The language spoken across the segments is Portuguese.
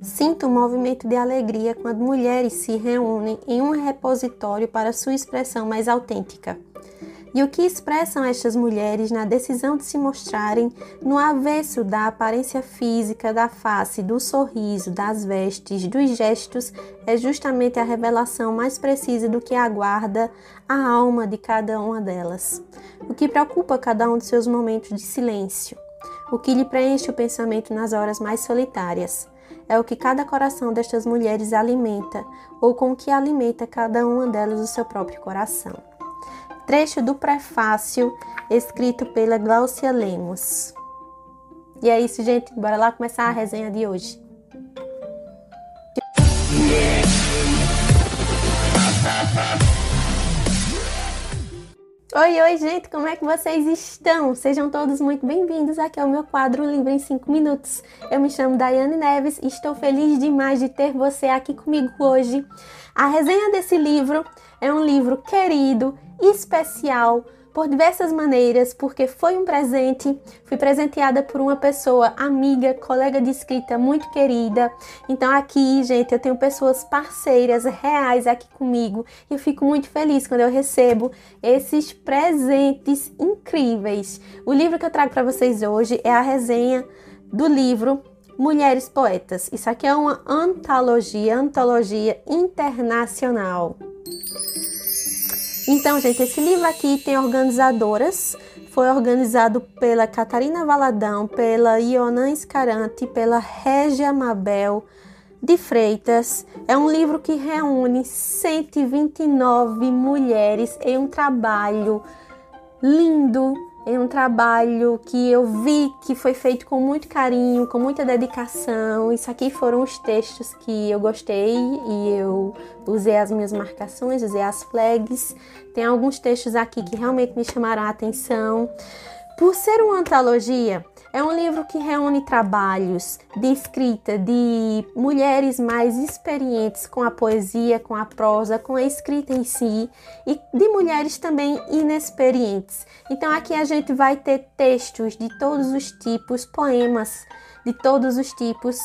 Sinto um movimento de alegria quando mulheres se reúnem em um repositório para sua expressão mais autêntica. E o que expressam estas mulheres na decisão de se mostrarem no avesso da aparência física, da face, do sorriso, das vestes, dos gestos, é justamente a revelação mais precisa do que aguarda a alma de cada uma delas. O que preocupa cada um de seus momentos de silêncio, o que lhe preenche o pensamento nas horas mais solitárias. É o que cada coração destas mulheres alimenta, ou com o que alimenta cada uma delas o seu próprio coração trecho do prefácio escrito pela Glaucia Lemos. E é isso, gente. Bora lá começar a resenha de hoje. Oi, oi, gente, como é que vocês estão? Sejam todos muito bem-vindos aqui ao meu quadro Livro em 5 Minutos. Eu me chamo Daiane Neves e estou feliz demais de ter você aqui comigo hoje. A resenha desse livro é um livro querido especial por diversas maneiras, porque foi um presente, fui presenteada por uma pessoa amiga, colega de escrita muito querida. Então aqui, gente, eu tenho pessoas parceiras reais aqui comigo e eu fico muito feliz quando eu recebo esses presentes incríveis. O livro que eu trago para vocês hoje é a resenha do livro Mulheres Poetas. Isso aqui é uma antologia, antologia internacional. Então, gente, esse livro aqui tem organizadoras. Foi organizado pela Catarina Valadão, pela Ionan Escarante, pela Régia Mabel de Freitas. É um livro que reúne 129 mulheres em um trabalho lindo, é um trabalho que eu vi que foi feito com muito carinho, com muita dedicação. Isso aqui foram os textos que eu gostei e eu usei as minhas marcações, usei as flags. Tem alguns textos aqui que realmente me chamaram a atenção. Por ser uma antologia, é um livro que reúne trabalhos de escrita de mulheres mais experientes com a poesia, com a prosa, com a escrita em si e de mulheres também inexperientes. Então aqui a gente vai ter textos de todos os tipos, poemas de todos os tipos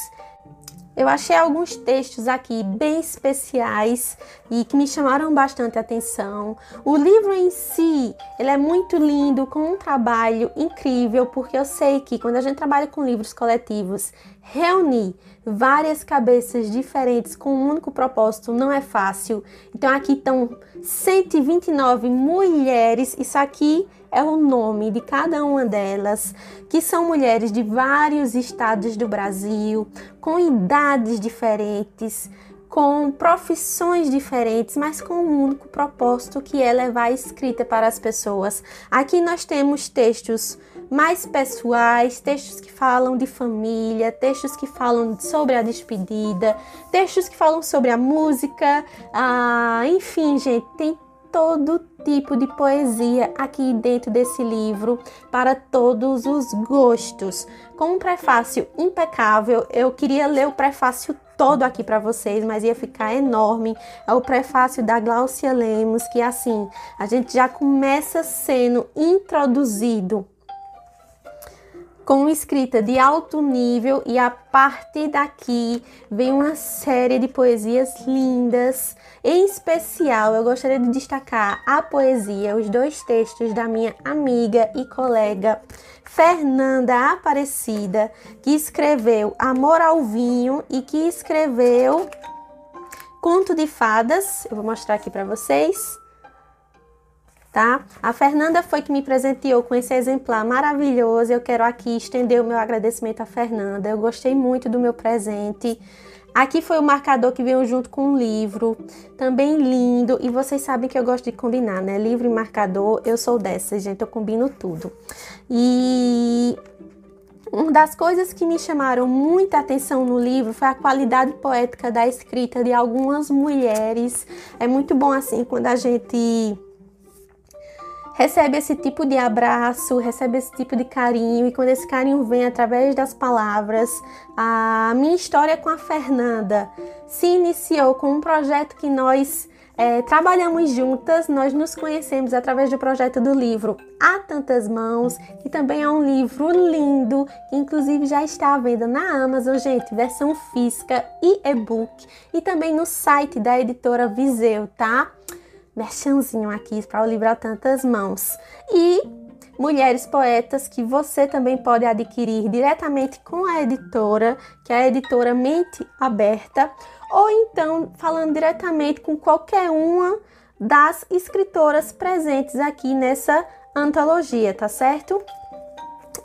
eu achei alguns textos aqui bem especiais e que me chamaram bastante atenção. O livro em si, ele é muito lindo, com um trabalho incrível, porque eu sei que quando a gente trabalha com livros coletivos, reunir várias cabeças diferentes com um único propósito não é fácil. Então aqui estão 129 mulheres, isso aqui é o nome de cada uma delas, que são mulheres de vários estados do Brasil, com idades diferentes, com profissões diferentes, mas com um único propósito que é levar a escrita para as pessoas. Aqui nós temos textos mais pessoais, textos que falam de família, textos que falam sobre a despedida, textos que falam sobre a música, ah, enfim, gente, tem todo tipo de poesia aqui dentro desse livro para todos os gostos. Com um prefácio impecável, eu queria ler o prefácio todo aqui para vocês, mas ia ficar enorme. É o prefácio da Glaucia Lemos, que assim, a gente já começa sendo introduzido com escrita de alto nível e a partir daqui vem uma série de poesias lindas. Em especial, eu gostaria de destacar a poesia, os dois textos da minha amiga e colega Fernanda Aparecida, que escreveu Amor ao Vinho e que escreveu Conto de Fadas. Eu vou mostrar aqui para vocês tá? A Fernanda foi que me presenteou com esse exemplar maravilhoso. Eu quero aqui estender o meu agradecimento à Fernanda. Eu gostei muito do meu presente. Aqui foi o marcador que veio junto com o livro, também lindo. E vocês sabem que eu gosto de combinar, né? Livro e marcador, eu sou dessas, gente, eu combino tudo. E uma das coisas que me chamaram muita atenção no livro foi a qualidade poética da escrita de algumas mulheres. É muito bom assim quando a gente recebe esse tipo de abraço, recebe esse tipo de carinho, e quando esse carinho vem através das palavras, a minha história com a Fernanda se iniciou com um projeto que nós é, trabalhamos juntas, nós nos conhecemos através do projeto do livro Há Tantas Mãos, que também é um livro lindo, que inclusive já está à venda na Amazon, gente, versão física e e-book, e também no site da editora Viseu, tá? Merchanzinho aqui para Há Tantas Mãos. E Mulheres Poetas, que você também pode adquirir diretamente com a editora, que é a editora Mente Aberta, ou então falando diretamente com qualquer uma das escritoras presentes aqui nessa antologia, tá certo?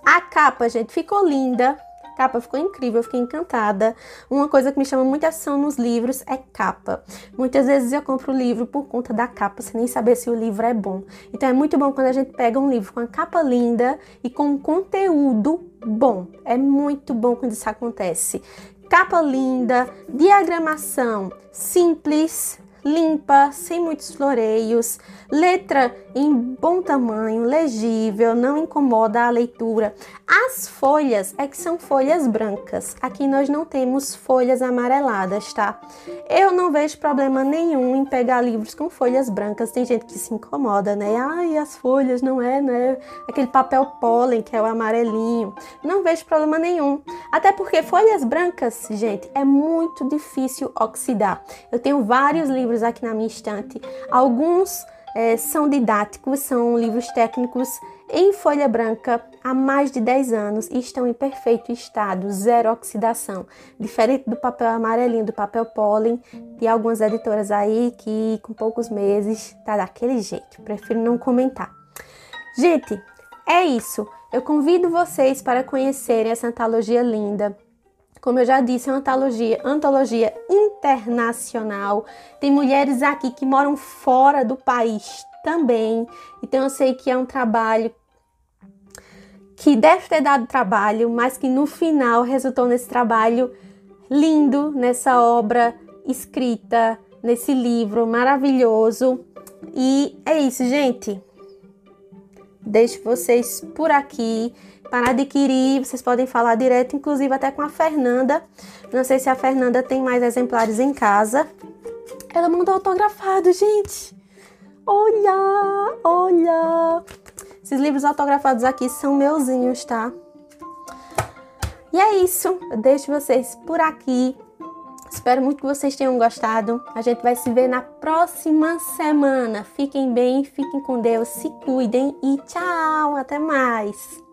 A capa, gente, ficou linda capa ficou incrível, eu fiquei encantada. Uma coisa que me chama muita atenção nos livros é capa. Muitas vezes eu compro o livro por conta da capa, sem nem saber se o livro é bom. Então é muito bom quando a gente pega um livro com a capa linda e com um conteúdo bom. É muito bom quando isso acontece. Capa linda, diagramação simples, limpa, sem muitos floreios, letra em bom tamanho, legível, não incomoda a leitura. As folhas é que são folhas brancas. Aqui nós não temos folhas amareladas, tá? Eu não vejo problema nenhum em pegar livros com folhas brancas. Tem gente que se incomoda, né? Ai, as folhas não é, né? Aquele papel pólen que é o amarelinho. Não vejo problema nenhum. Até porque folhas brancas, gente, é muito difícil oxidar. Eu tenho vários livros aqui na minha estante. Alguns é, são didáticos, são livros técnicos em folha branca há mais de 10 anos e estão em perfeito estado, zero oxidação. Diferente do papel amarelinho, do papel pólen, de algumas editoras aí que com poucos meses tá daquele jeito. Prefiro não comentar. Gente, é isso. Eu convido vocês para conhecerem essa antologia linda como eu já disse, é uma antologia, antologia internacional. Tem mulheres aqui que moram fora do país também. Então eu sei que é um trabalho que deve ter dado trabalho, mas que no final resultou nesse trabalho lindo, nessa obra escrita, nesse livro maravilhoso. E é isso, gente. Deixo vocês por aqui. Para adquirir, vocês podem falar direto, inclusive até com a Fernanda. Não sei se a Fernanda tem mais exemplares em casa. Ela mandou autografado, gente. Olha, olha. Esses livros autografados aqui são meuzinhos, tá? E é isso. Eu deixo vocês por aqui. Espero muito que vocês tenham gostado. A gente vai se ver na próxima semana. Fiquem bem, fiquem com Deus, se cuidem e tchau, até mais.